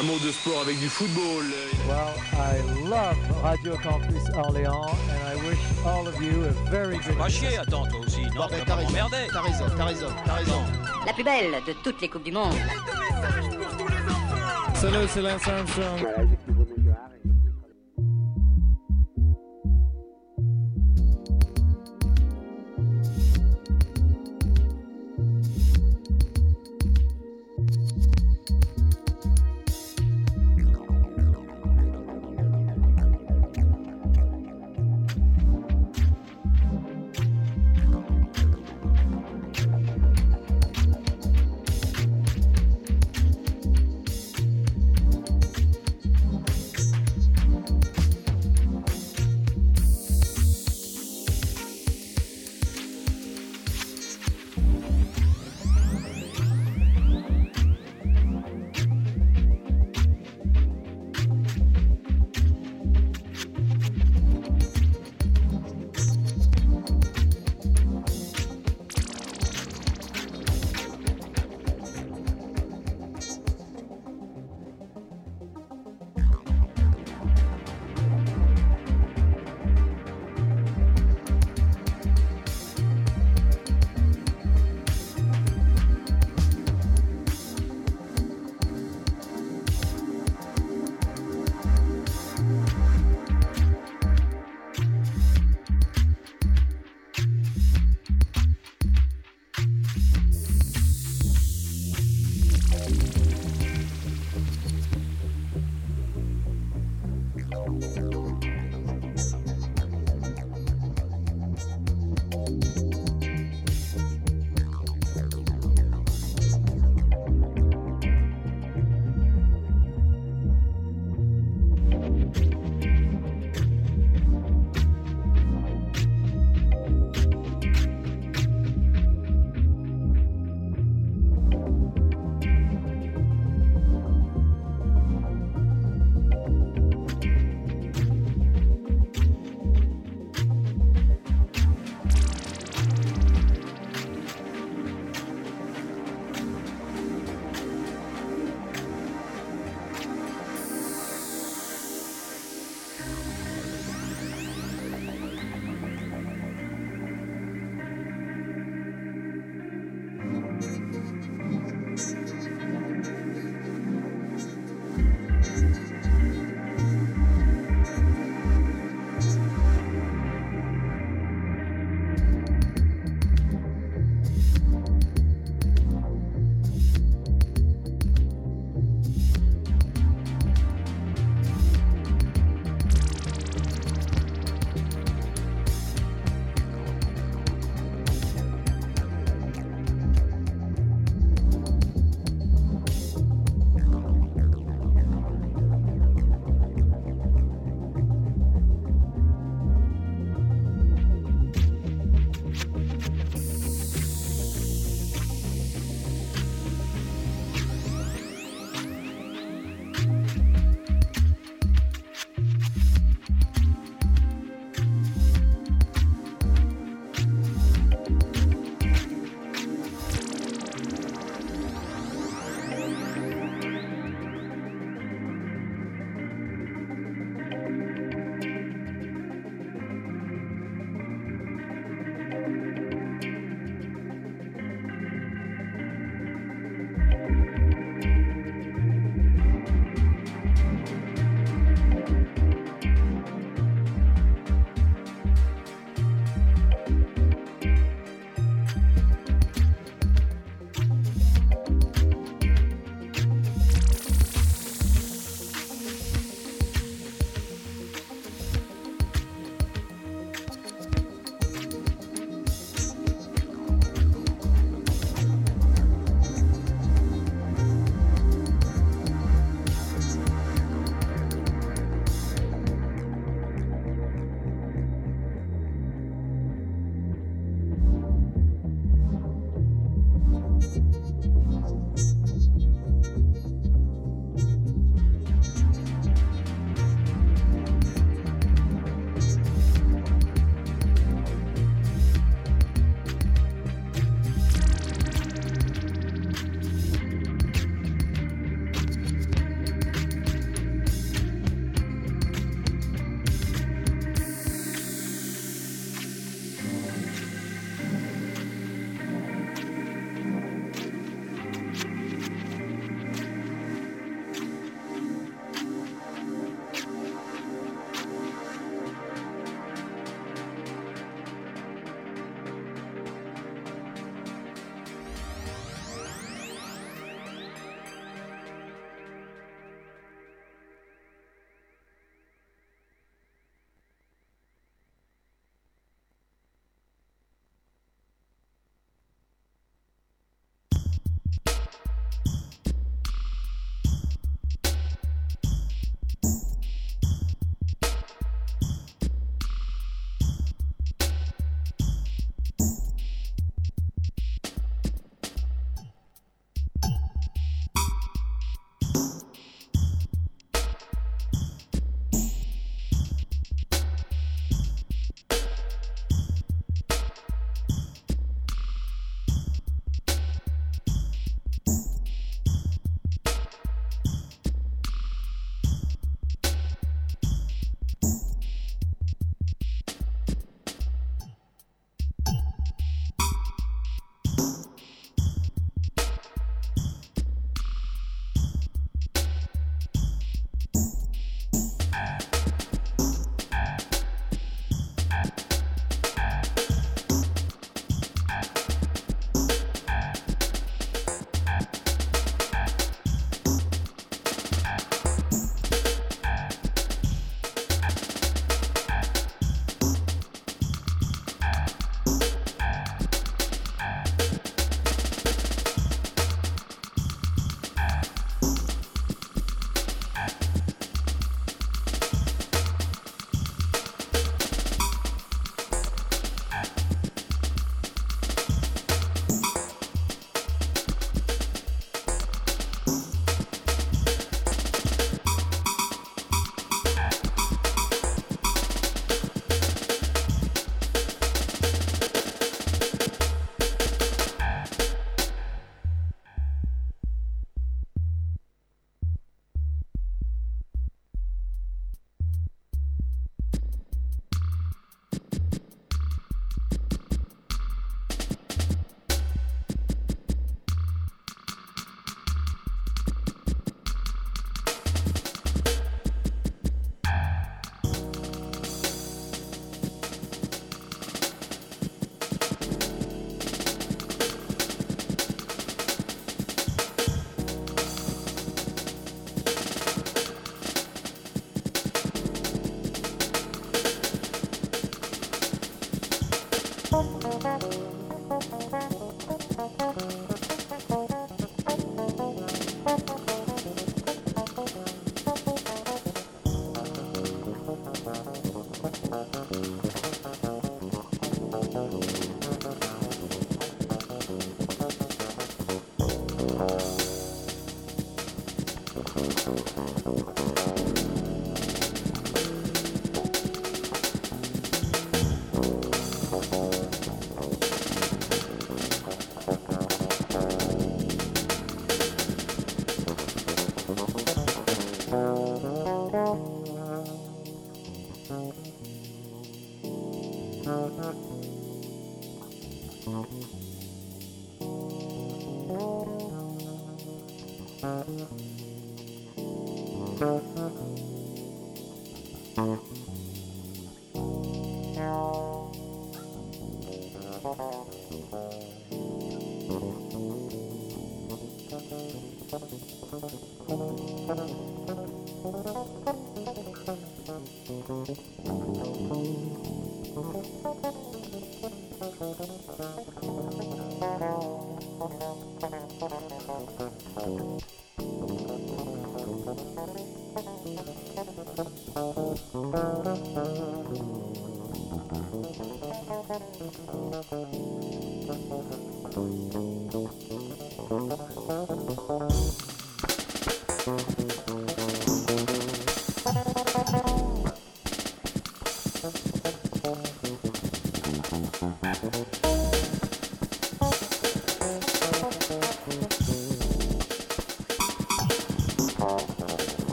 Un mot de sport avec du football. Well, I love Radio Campus Orléans and I wish all of you a very good Pas chier, attends, toi aussi, non ben, tu vas t'as raison, t'as raison, t'as raison, t'as raison. La plus belle de toutes les Coupes du Monde. Salut, c'est Lance Armstrong.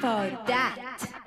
for that.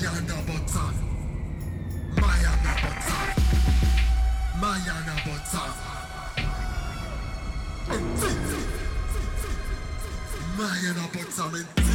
Mayana Botsa. Mayana Botsa. Mayana Botsa.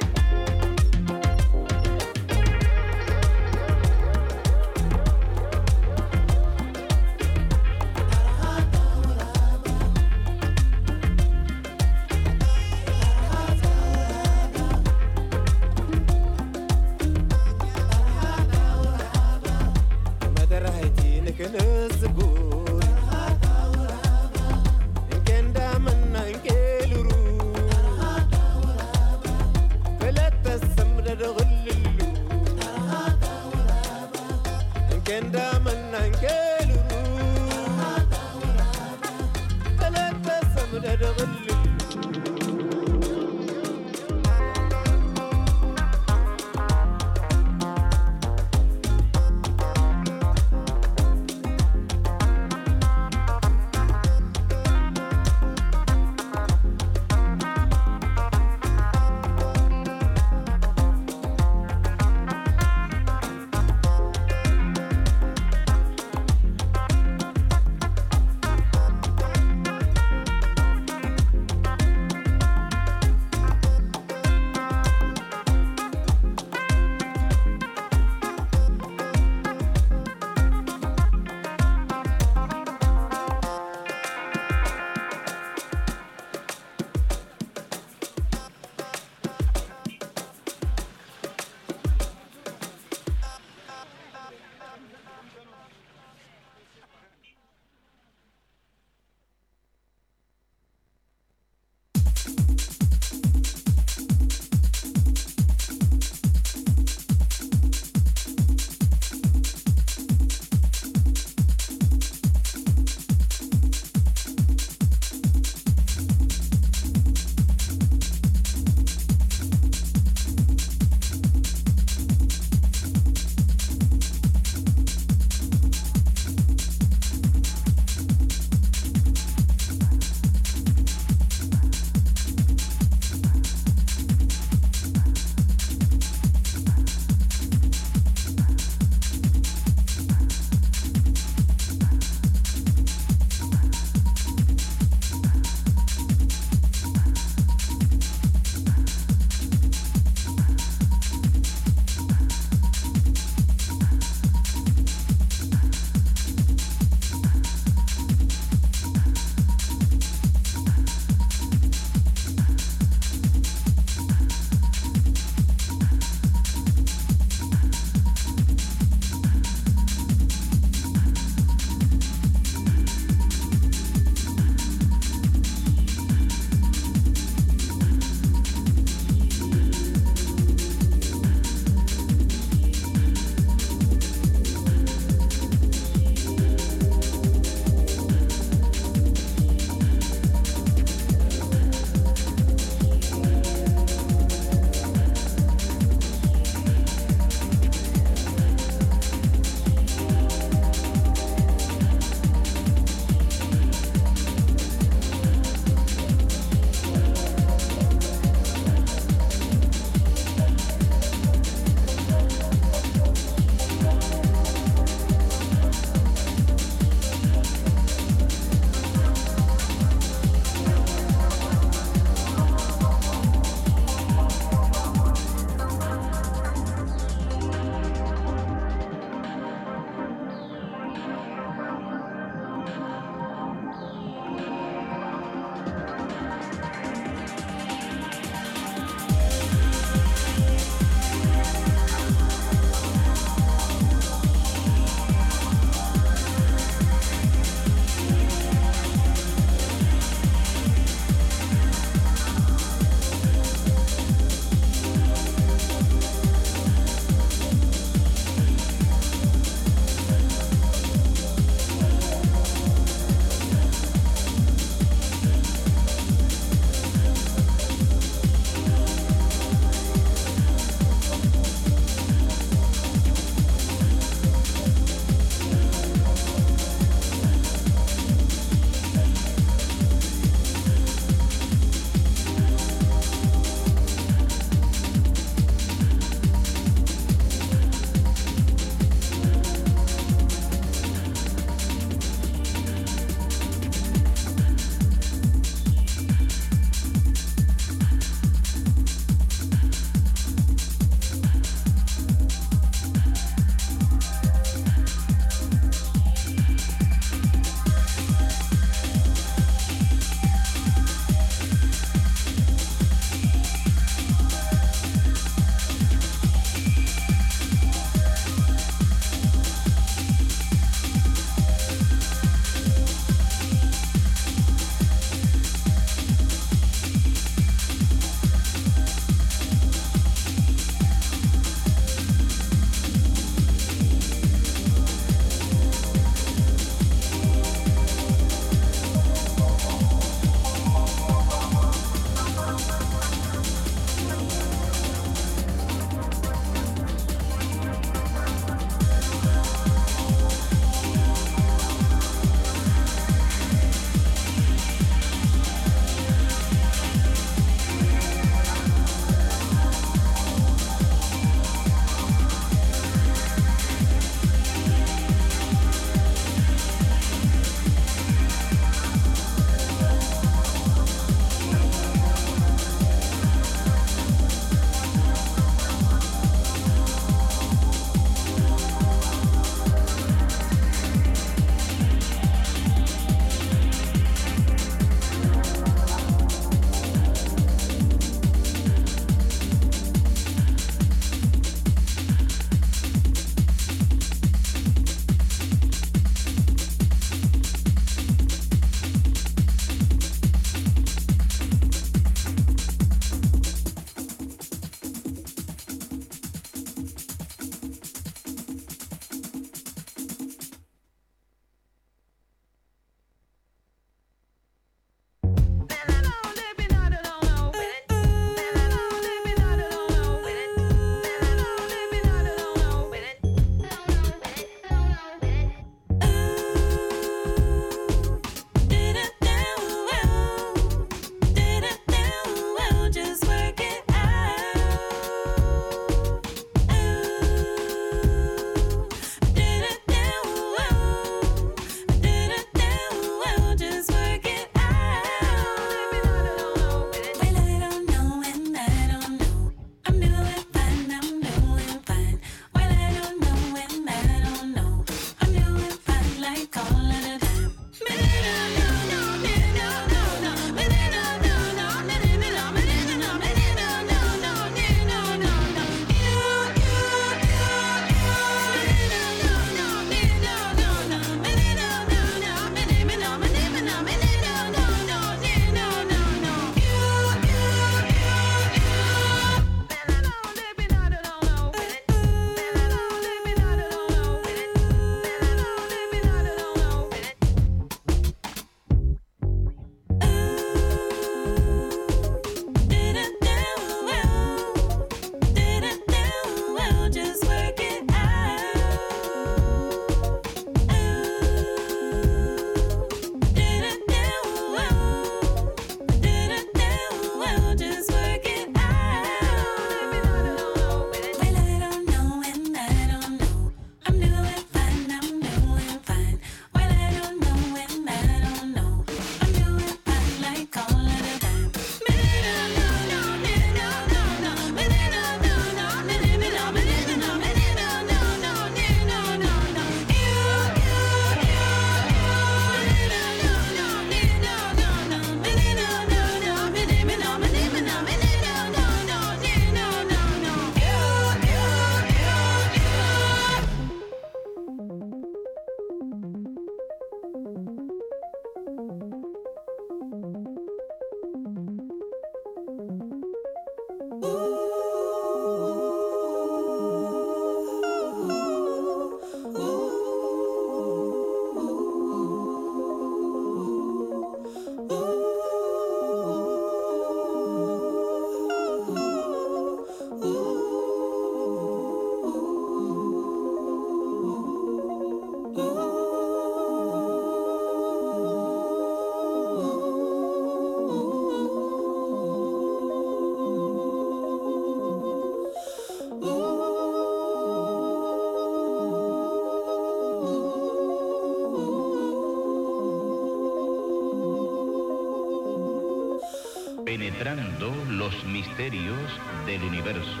Los misterios del universo.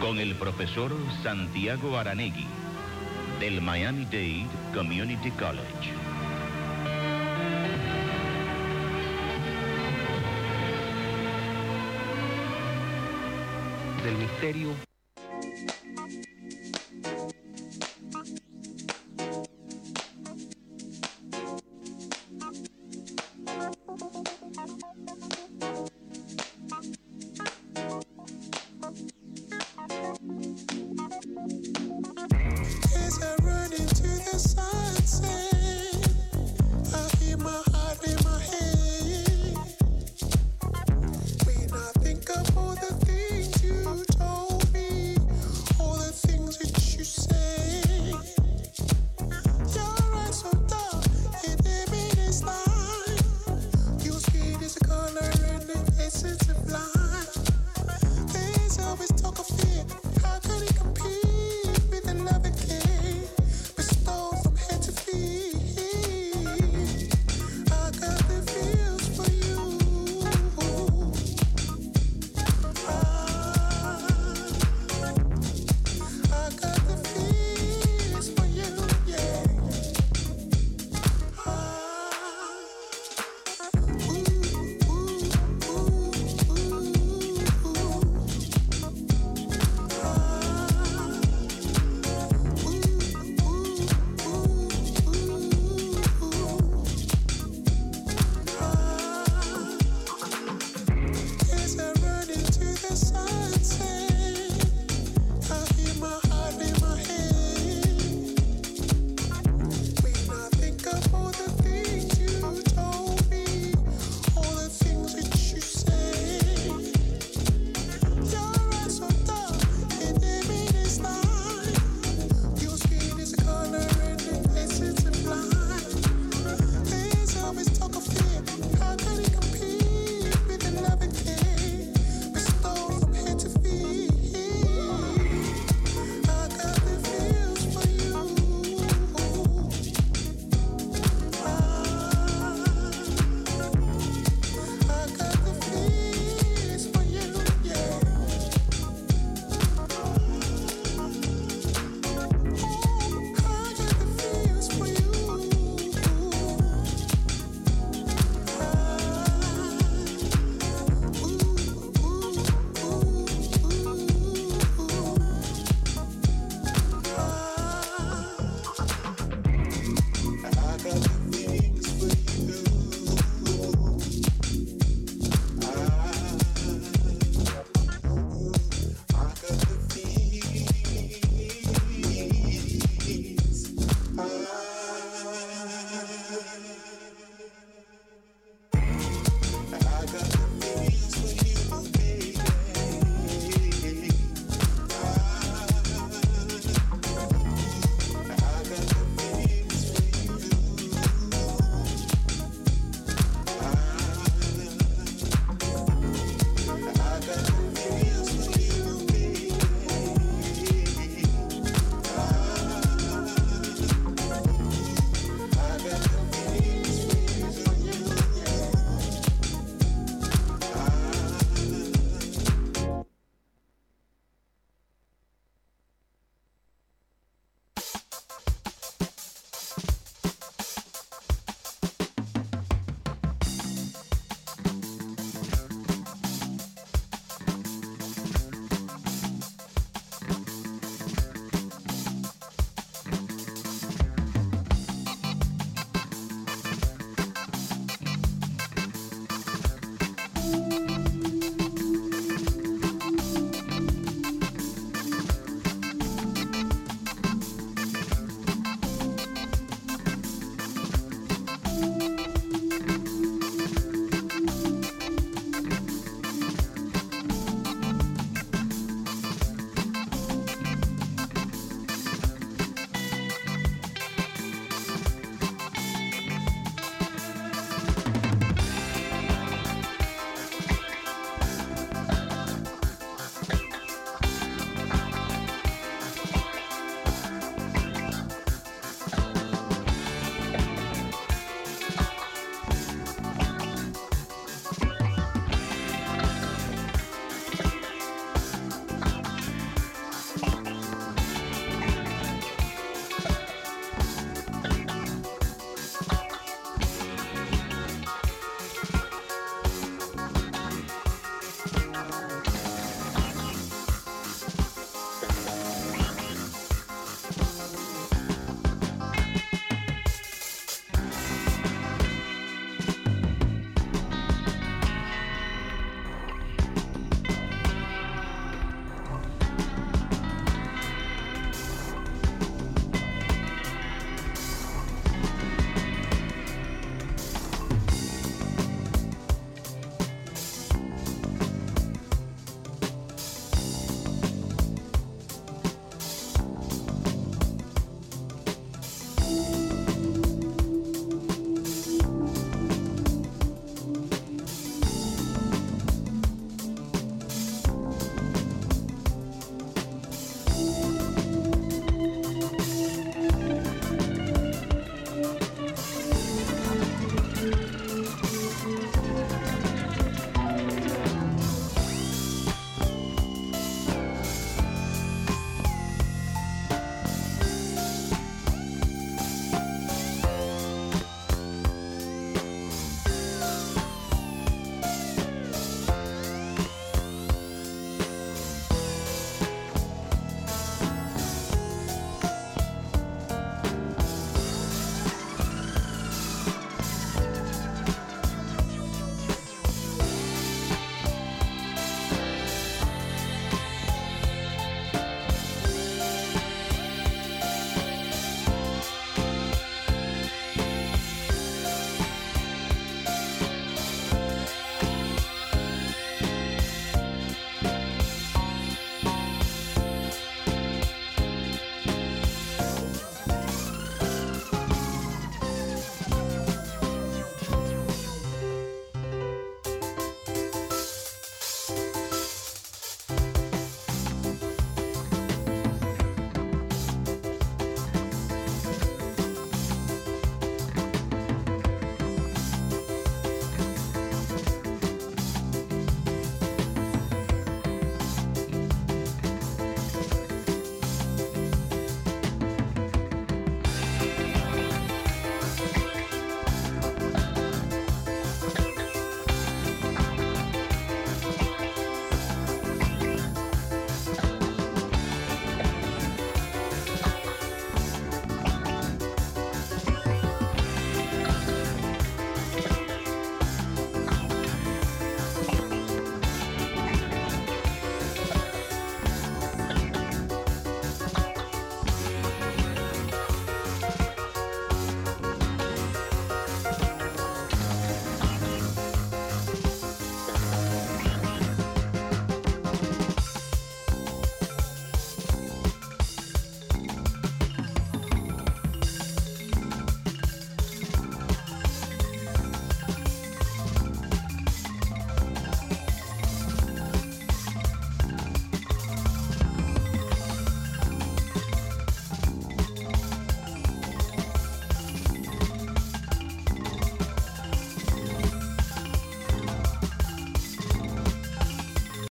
Con el profesor Santiago Aranegui, del Miami-Dade Community College. del misterio